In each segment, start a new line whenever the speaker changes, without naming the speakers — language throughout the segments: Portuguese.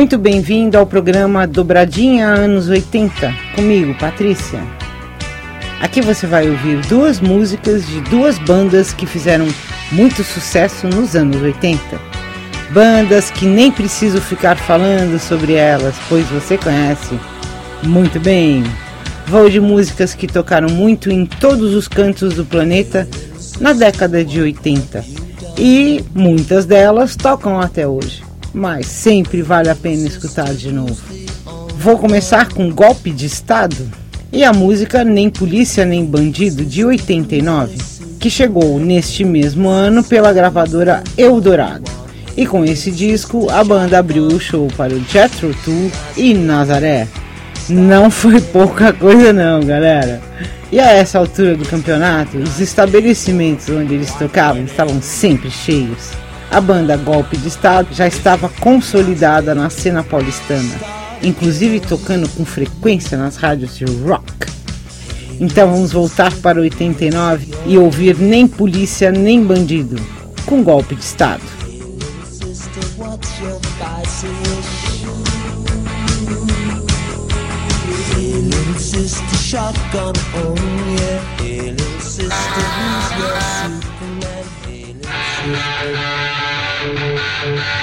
Muito bem-vindo ao programa Dobradinha Anos 80, comigo, Patrícia. Aqui você vai ouvir duas músicas de duas bandas que fizeram muito sucesso nos anos 80. Bandas que nem preciso ficar falando sobre elas, pois você conhece muito bem. Vou de músicas que tocaram muito em todos os cantos do planeta na década de 80 e muitas delas tocam até hoje mas sempre vale a pena escutar de novo. Vou começar com Golpe de Estado e a música Nem Polícia Nem Bandido de 89, que chegou neste mesmo ano pela gravadora Eldorado. E com esse disco, a banda abriu o show para o Jethro Tull e Nazaré. Não foi pouca coisa não, galera. E a essa altura do campeonato, os estabelecimentos onde eles tocavam estavam sempre cheios a banda Golpe de Estado já estava consolidada na cena paulistana, inclusive tocando com frequência nas rádios de rock. Então vamos voltar para 89 e ouvir Nem Polícia Nem Bandido, com Golpe de Estado. Is it?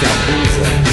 que abusa.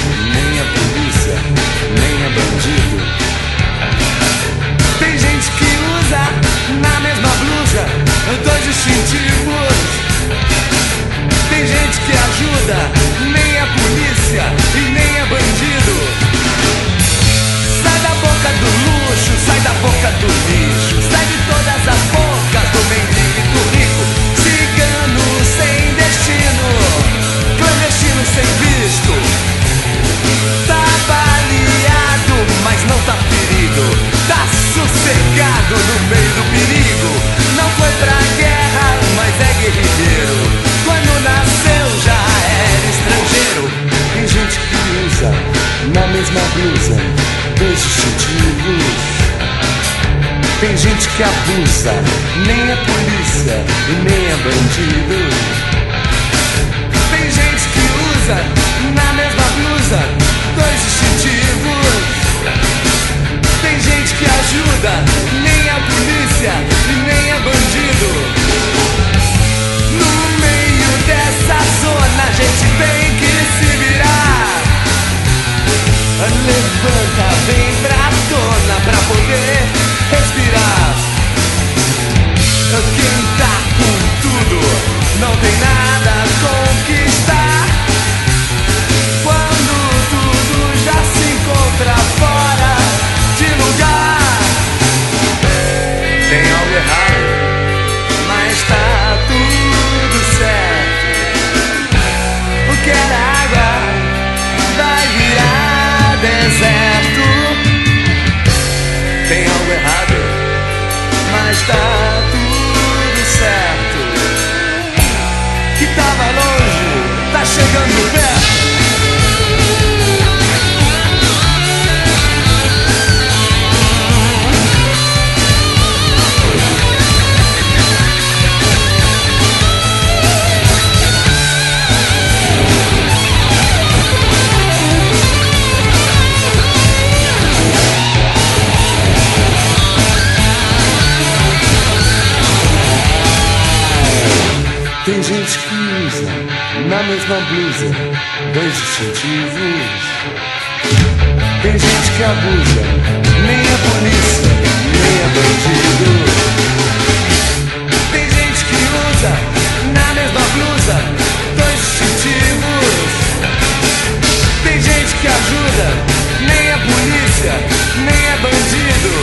Tem gente que abusa, nem a polícia e nem é bandido. Tem gente que usa na mesma blusa dois distintivos. Tem gente que ajuda, nem a polícia e nem é bandido. No meio dessa zona a gente tem que se virar. Levanta, vem pra zona pra poder dirás Quem tá com tudo não tem nada. Things gente que na mesma blusa dois distintivos. Tem gente que abusa, nem a polícia, nem a bandido. Tem gente que usa na mesma blusa dois distintivos. Tem gente que ajuda, nem a polícia, nem a bandido.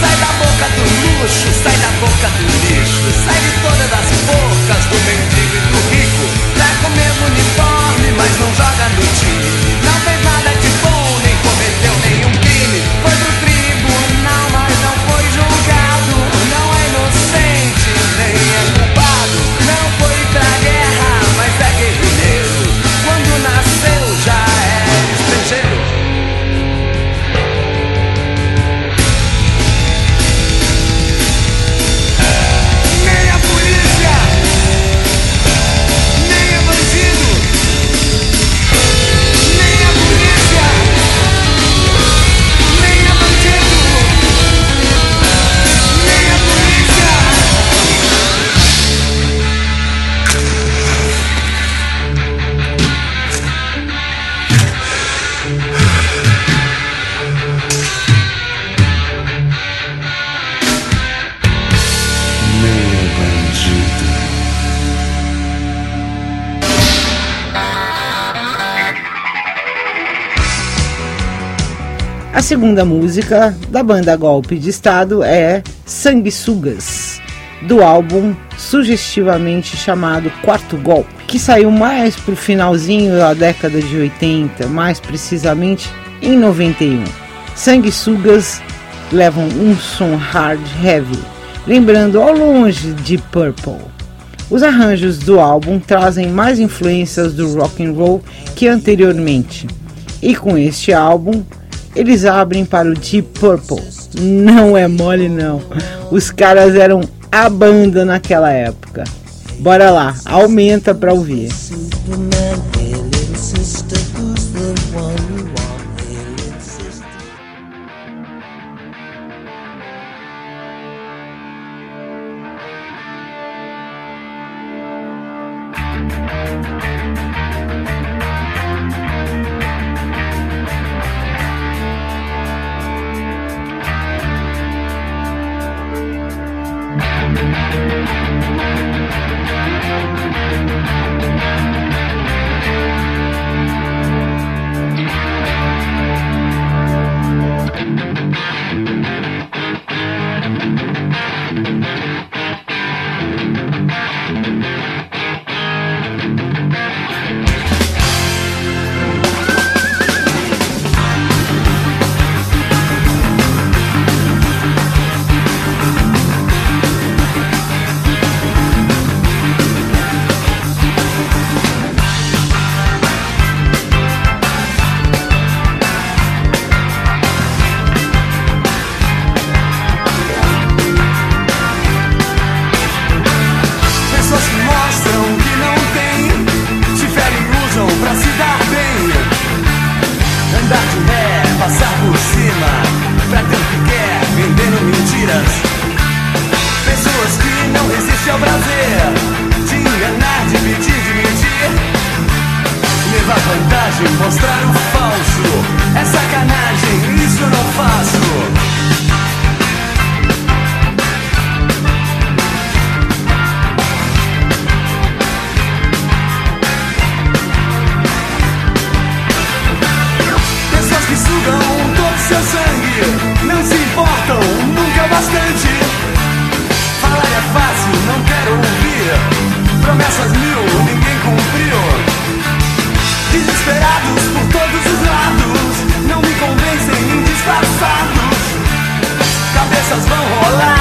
Sai da boca do luxo, sai da boca do lixo, sai de todas as bocas do mendigo com o mesmo uniforme, mas não joga no time.
A segunda música da banda Golpe de Estado é Sanguessugas, do álbum sugestivamente chamado Quarto Golpe, que saiu mais pro finalzinho da década de 80, mais precisamente em 91. Sanguessugas levam um som hard heavy, lembrando ao longe de Purple. Os arranjos do álbum trazem mais influências do rock and roll que anteriormente. E com este álbum, eles abrem para o Deep Purple. Não é mole não. Os caras eram a banda naquela época. Bora lá, aumenta pra ouvir.
Hey little sister, who's the one you
sugam todo seu sangue, não se importam nunca é bastante. Falar é fácil, não quero ouvir. Promessas mil, ninguém cumpriu. Desesperados por todos os
lados, não me convencem nem disfarçados. Cabeças vão rolar.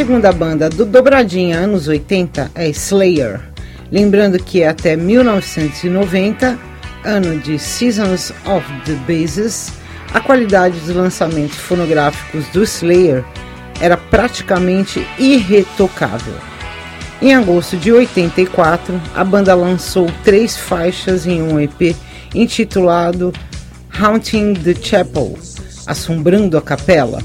Segunda banda do Dobradinha anos 80 é Slayer. Lembrando que até 1990, ano de Seasons of the Bases, a qualidade dos lançamentos fonográficos do Slayer era praticamente irretocável. Em agosto de 84, a banda lançou três faixas em um EP intitulado Haunting the Chapel Assombrando a Capela.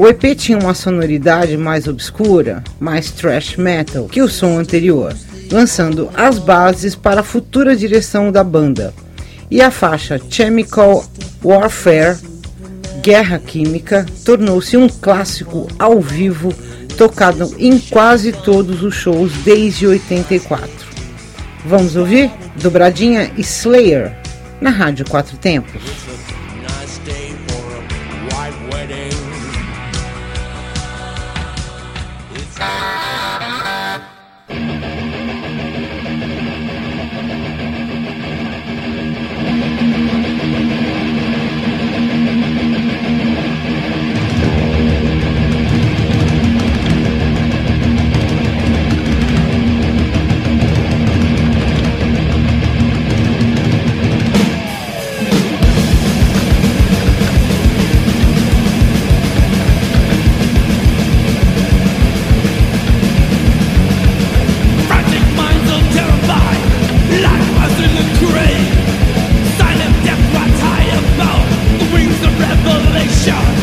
O EP tinha uma sonoridade mais obscura, mais thrash metal que o som anterior, lançando as bases para a futura direção da banda. E a faixa Chemical Warfare Guerra Química tornou-se um clássico ao vivo tocado em quase todos os shows desde 84. Vamos ouvir Dobradinha Slayer na Rádio Quatro Tempos.
revelation.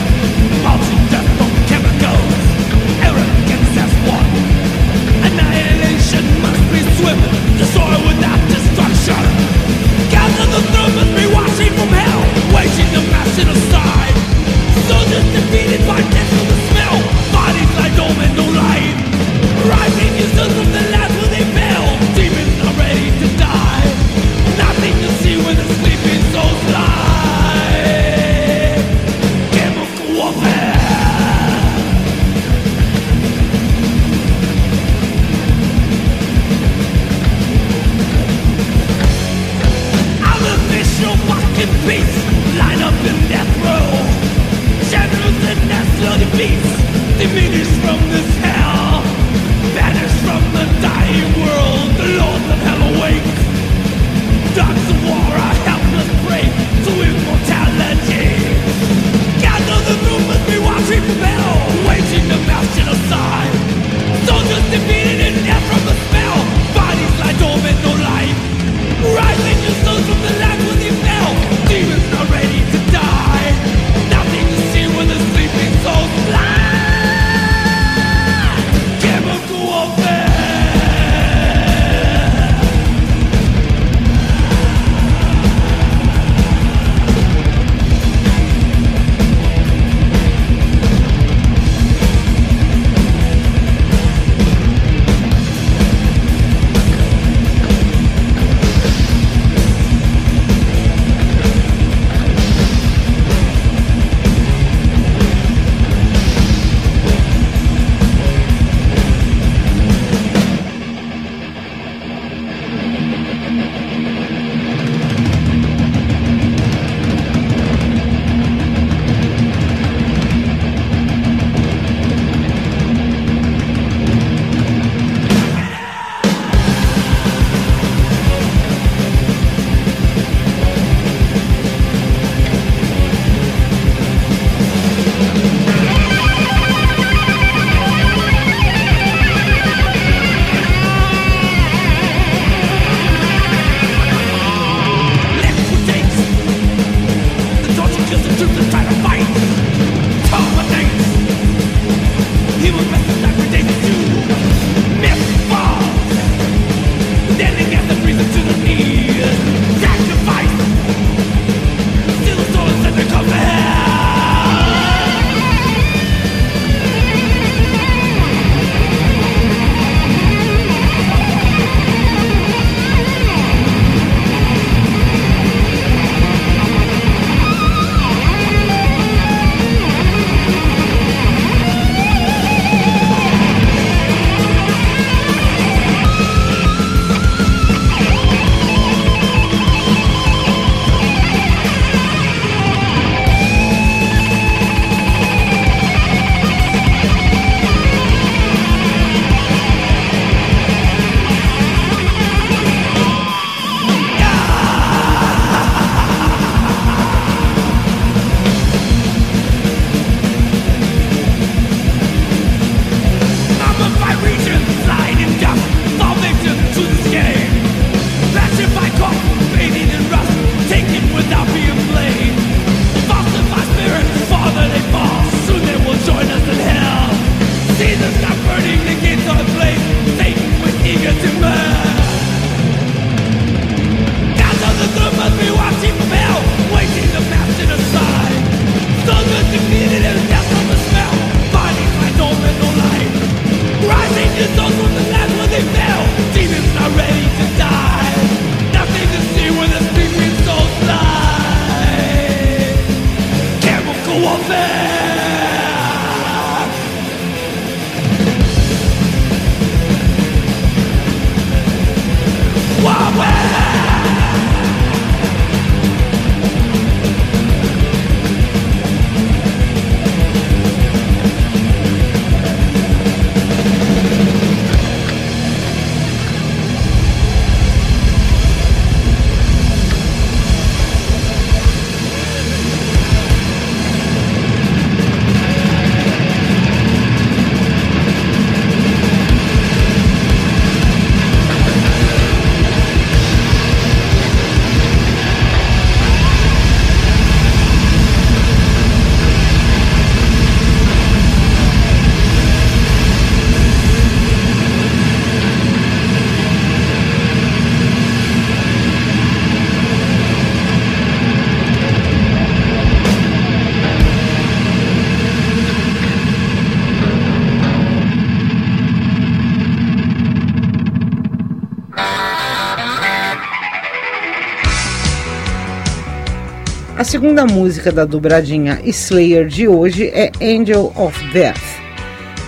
Segunda música da dobradinha Slayer de hoje é Angel of Death,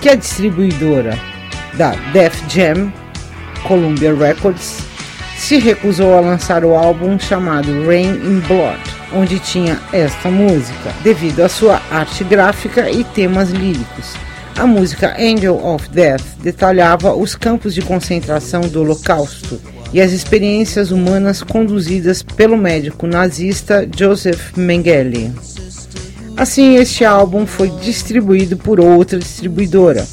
que a distribuidora da Def Jam, Columbia Records, se recusou a lançar o álbum chamado Rain in Blood, onde tinha esta música, devido à sua arte gráfica e temas líricos. A música Angel of Death detalhava os campos de concentração do Holocausto e as experiências humanas conduzidas pelo médico nazista Joseph Mengele. Assim, este álbum foi distribuído por outra distribuidora,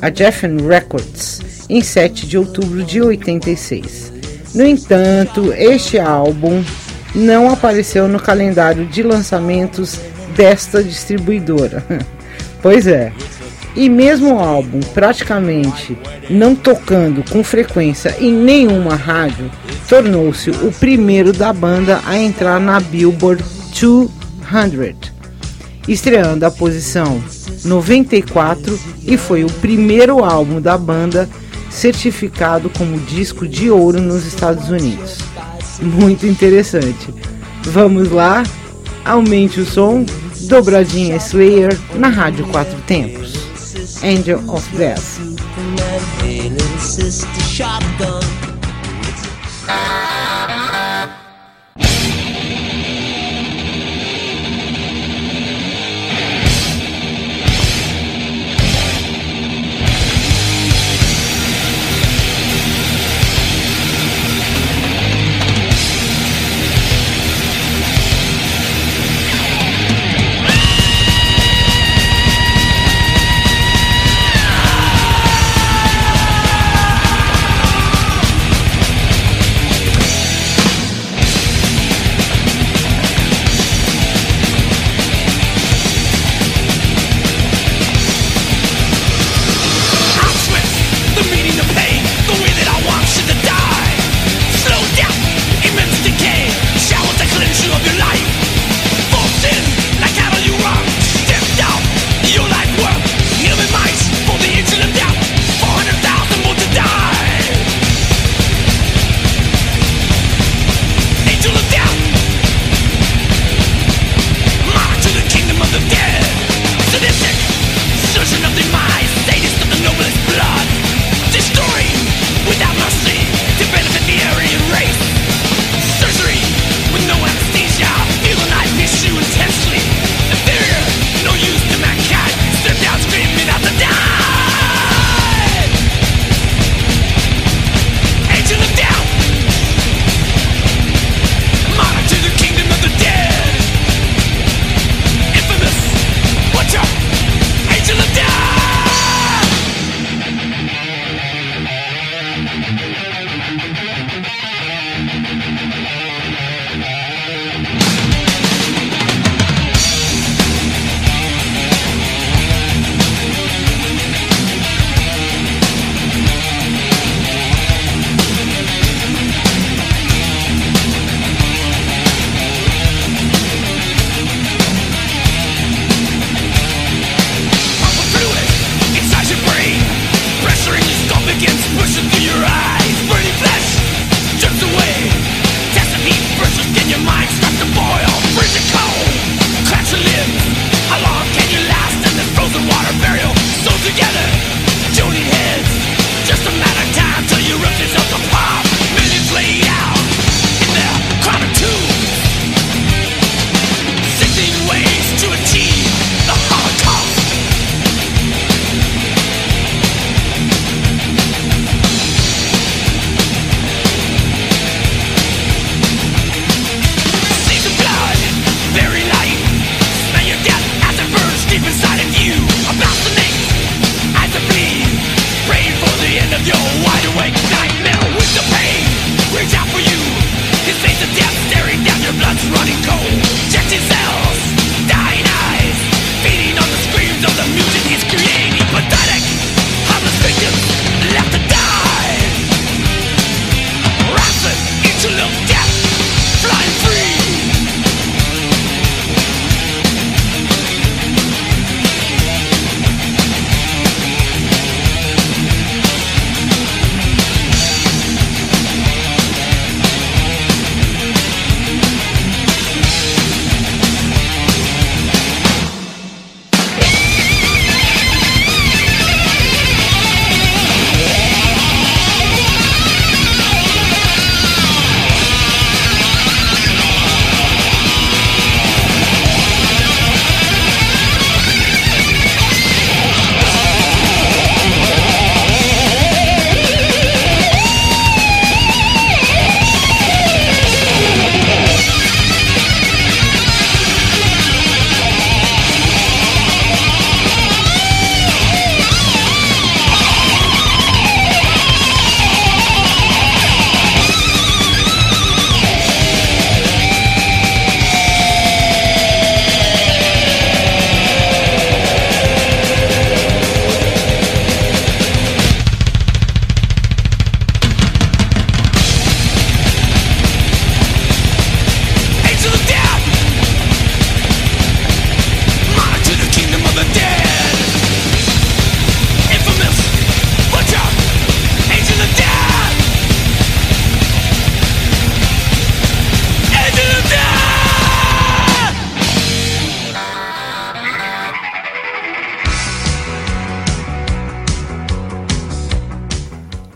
a Geffen Records, em 7 de outubro de 86. No entanto, este álbum não apareceu no calendário de lançamentos desta distribuidora. pois é, e mesmo o álbum praticamente não tocando com frequência em nenhuma rádio, tornou-se o primeiro da banda a entrar na Billboard 200, estreando a posição 94 e foi o primeiro álbum da banda certificado como disco de ouro nos Estados Unidos. Muito interessante. Vamos lá, aumente o som, dobradinha Slayer na Rádio Quatro Tempos. Angel of Death.